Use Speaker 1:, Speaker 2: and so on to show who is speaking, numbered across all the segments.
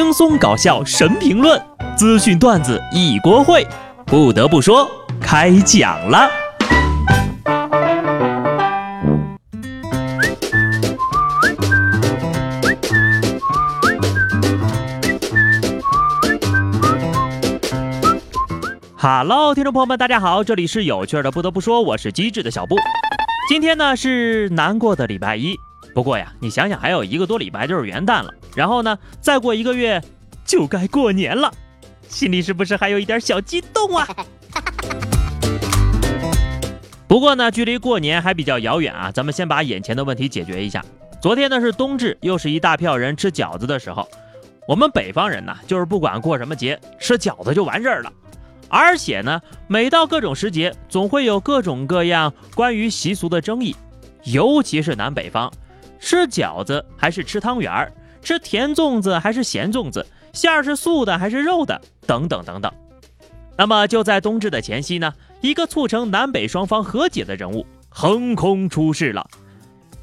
Speaker 1: 轻松搞笑神评论，资讯段子一锅烩。不得不说，开讲了。Hello，听众朋友们，大家好，这里是有趣的。不得不说，我是机智的小布。今天呢是难过的礼拜一。不过呀，你想想，还有一个多礼拜就是元旦了，然后呢，再过一个月就该过年了，心里是不是还有一点小激动啊？不过呢，距离过年还比较遥远啊，咱们先把眼前的问题解决一下。昨天呢是冬至，又是一大票人吃饺子的时候。我们北方人呢，就是不管过什么节，吃饺子就完事儿了。而且呢，每到各种时节，总会有各种各样关于习俗的争议，尤其是南北方。吃饺子还是吃汤圆儿？吃甜粽子还是咸粽子？馅儿是素的还是肉的？等等等等。那么就在冬至的前夕呢，一个促成南北双方和解的人物横空出世了。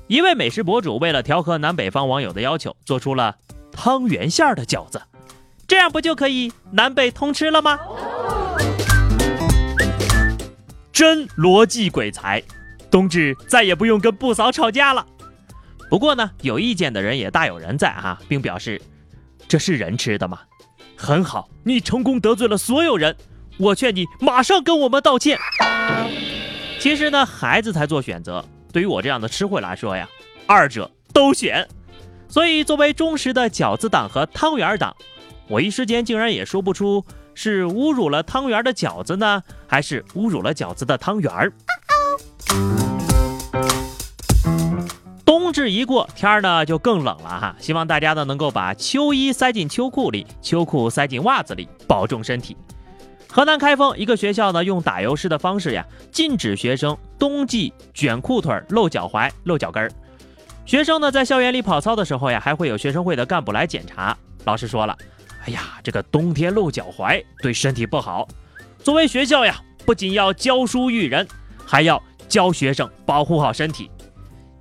Speaker 1: 一位美食博主为了调和南北方网友的要求，做出了汤圆馅儿的饺子，这样不就可以南北通吃了吗？真逻辑鬼才，冬至再也不用跟不嫂吵架了。不过呢，有意见的人也大有人在哈，并表示这是人吃的吗？很好，你成功得罪了所有人。我劝你马上跟我们道歉。其实呢，孩子才做选择，对于我这样的吃货来说呀，二者都选。所以作为忠实的饺子党和汤圆党，我一时间竟然也说不出是侮辱了汤圆的饺子呢，还是侮辱了饺子的汤圆儿。冬至一过，天儿呢就更冷了哈。希望大家呢能够把秋衣塞进秋裤里，秋裤塞进袜子里，保重身体。河南开封一个学校呢用打油诗的方式呀，禁止学生冬季卷裤腿、露脚踝、露脚跟儿。学生呢在校园里跑操的时候呀，还会有学生会的干部来检查。老师说了，哎呀，这个冬天露脚踝对身体不好。作为学校呀，不仅要教书育人，还要教学生保护好身体。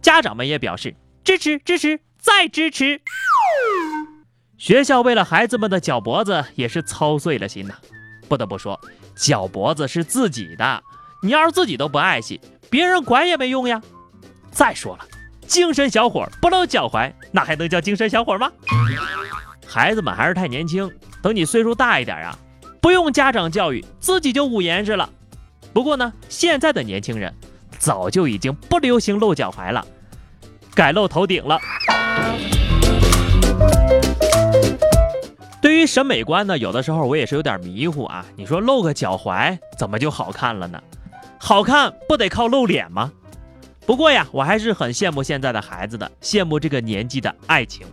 Speaker 1: 家长们也表示支持，支持，再支持。学校为了孩子们的脚脖子也是操碎了心呐。不得不说，脚脖子是自己的，你要是自己都不爱惜，别人管也没用呀。再说了，精神小伙不露脚踝，那还能叫精神小伙吗？孩子们还是太年轻，等你岁数大一点啊，不用家长教育，自己就捂严实了。不过呢，现在的年轻人早就已经不流行露脚踝了。改露头顶了。对于审美观呢，有的时候我也是有点迷糊啊。你说露个脚踝怎么就好看了呢？好看不得靠露脸吗？不过呀，我还是很羡慕现在的孩子的，羡慕这个年纪的爱情。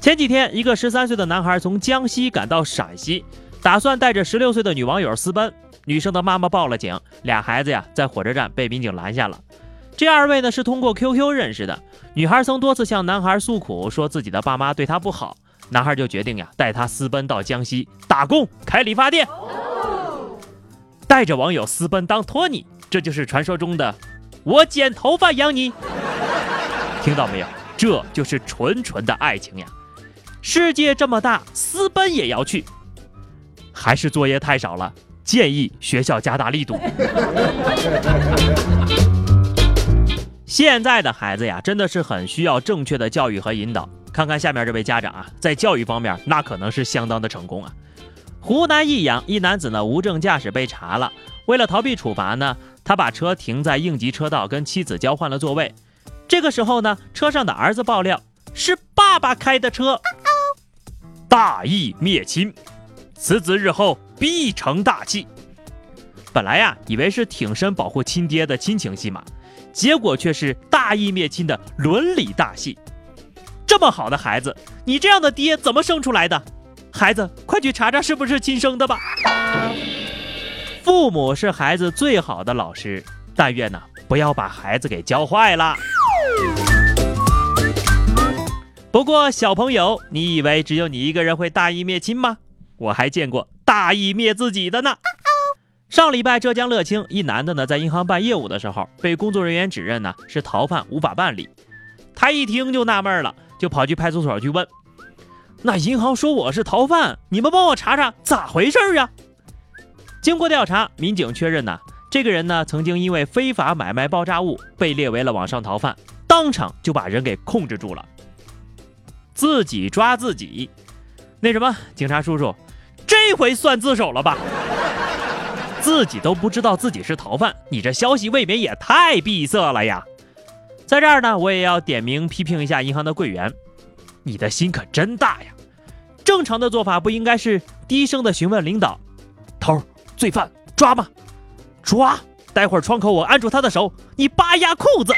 Speaker 1: 前几天，一个十三岁的男孩从江西赶到陕西，打算带着十六岁的女网友私奔。女生的妈妈报了警，俩孩子呀在火车站被民警拦下了。这二位呢是通过 QQ 认识的，女孩曾多次向男孩诉苦，说自己的爸妈对她不好，男孩就决定呀带她私奔到江西打工开理发店，带着网友私奔当托尼，这就是传说中的我剪头发养你，听到没有？这就是纯纯的爱情呀！世界这么大，私奔也要去，还是作业太少了，建议学校加大力度。现在的孩子呀，真的是很需要正确的教育和引导。看看下面这位家长啊，在教育方面那可能是相当的成功啊。湖南益阳一男子呢无证驾驶被查了，为了逃避处罚呢，他把车停在应急车道，跟妻子交换了座位。这个时候呢，车上的儿子爆料是爸爸开的车，大义灭亲，此子日后必成大器。本来呀，以为是挺身保护亲爹的亲情戏码。结果却是大义灭亲的伦理大戏。这么好的孩子，你这样的爹怎么生出来的？孩子，快去查查是不是亲生的吧。父母是孩子最好的老师，但愿呢不要把孩子给教坏了。不过小朋友，你以为只有你一个人会大义灭亲吗？我还见过大义灭自己的呢。上礼拜，浙江乐清一男的呢，在银行办业务的时候，被工作人员指认呢是逃犯，无法办理。他一听就纳闷了，就跑去派出所去问。那银行说我是逃犯，你们帮我查查咋回事啊？经过调查，民警确认呢，这个人呢曾经因为非法买卖爆炸物被列为了网上逃犯，当场就把人给控制住了。自己抓自己，那什么，警察叔叔，这回算自首了吧？自己都不知道自己是逃犯，你这消息未免也太闭塞了呀！在这儿呢，我也要点名批评一下银行的柜员，你的心可真大呀！正常的做法不应该是低声的询问领导：“头儿、罪犯抓吗？抓！待会儿窗口我按住他的手，你扒压裤子。”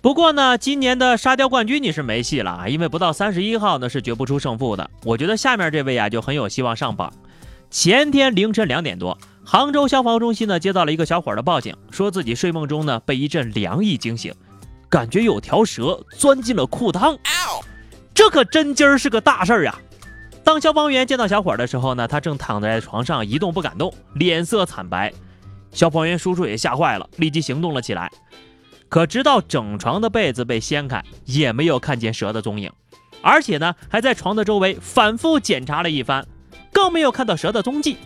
Speaker 1: 不过呢，今年的沙雕冠军你是没戏了啊，因为不到三十一号呢是决不出胜负的。我觉得下面这位啊就很有希望上榜。前天凌晨两点多，杭州消防中心呢接到了一个小伙的报警，说自己睡梦中呢被一阵凉意惊醒。感觉有条蛇钻进了裤裆，这可真今儿是个大事儿呀！当消防员见到小伙的时候呢，他正躺在床上一动不敢动，脸色惨白。消防员叔叔也吓坏了，立即行动了起来。可直到整床的被子被掀开，也没有看见蛇的踪影，而且呢，还在床的周围反复检查了一番，更没有看到蛇的踪迹。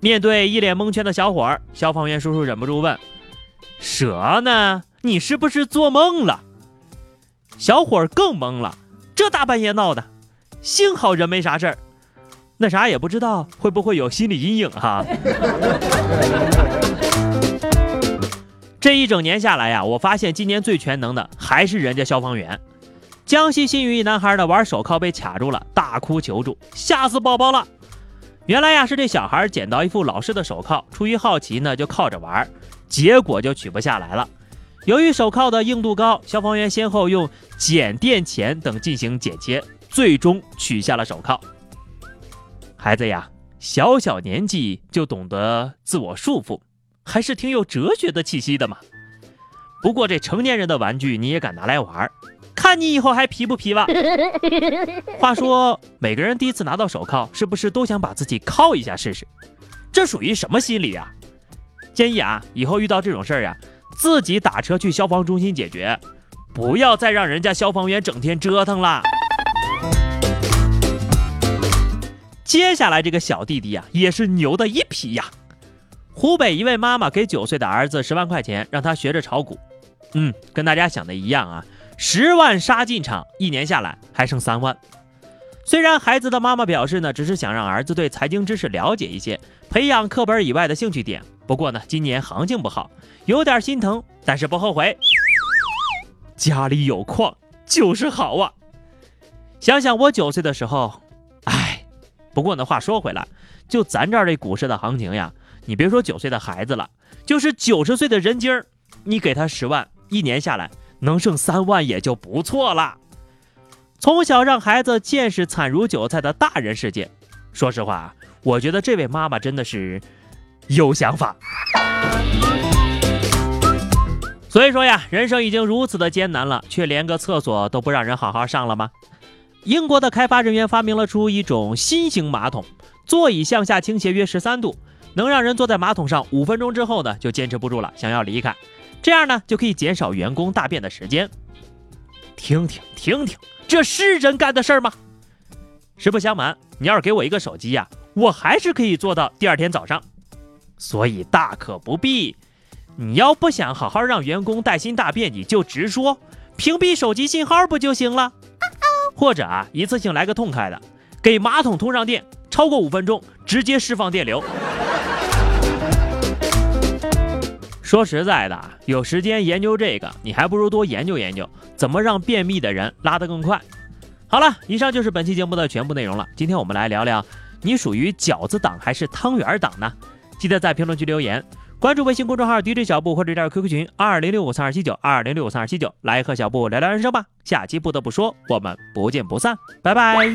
Speaker 1: 面对一脸蒙圈的小伙儿，消防员叔叔忍不住问：“蛇呢？”你是不是做梦了？小伙儿更懵了，这大半夜闹的，幸好人没啥事儿，那啥也不知道会不会有心理阴影哈。这一整年下来呀，我发现今年最全能的还是人家消防员。江西新余一男孩呢玩手铐被卡住了，大哭求助，吓死宝宝了。原来呀是这小孩捡到一副老式的手铐，出于好奇呢就靠着玩，结果就取不下来了。由于手铐的硬度高，消防员先后用剪、电钳等进行剪切，最终取下了手铐。孩子呀，小小年纪就懂得自我束缚，还是挺有哲学的气息的嘛。不过这成年人的玩具你也敢拿来玩，看你以后还皮不皮吧？话说，每个人第一次拿到手铐，是不是都想把自己铐一下试试？这属于什么心理啊？建议啊，以后遇到这种事儿呀。自己打车去消防中心解决，不要再让人家消防员整天折腾了。接下来这个小弟弟呀，也是牛的一批呀。湖北一位妈妈给九岁的儿子十万块钱，让他学着炒股。嗯，跟大家想的一样啊，十万杀进场，一年下来还剩三万。虽然孩子的妈妈表示呢，只是想让儿子对财经知识了解一些，培养课本以外的兴趣点。不过呢，今年行情不好，有点心疼，但是不后悔。家里有矿就是好啊！想想我九岁的时候，哎，不过呢，话说回来，就咱这儿这股市的行情呀，你别说九岁的孩子了，就是九十岁的人精儿，你给他十万，一年下来能剩三万也就不错了。从小让孩子见识惨如韭菜的大人世界，说实话，我觉得这位妈妈真的是。有想法，所以说呀，人生已经如此的艰难了，却连个厕所都不让人好好上了吗？英国的开发人员发明了出一种新型马桶，座椅向下倾斜约十三度，能让人坐在马桶上五分钟之后呢，就坚持不住了，想要离开，这样呢就可以减少员工大便的时间。听听听听，这是人干的事儿吗？实不相瞒，你要是给我一个手机呀，我还是可以做到第二天早上。所以大可不必，你要不想好好让员工带薪大便，你就直说，屏蔽手机信号不就行了？或者啊，一次性来个痛快的，给马桶通上电，超过五分钟直接释放电流。说实在的，有时间研究这个，你还不如多研究研究怎么让便秘的人拉得更快。好了，以上就是本期节目的全部内容了。今天我们来聊聊，你属于饺子党还是汤圆党呢？记得在评论区留言，关注微信公众号 DJ 小布或者加 QQ 群二零六五三二七九二零六五三二七九，来和小布聊聊人生吧。下期不得不说，我们不见不散，拜拜。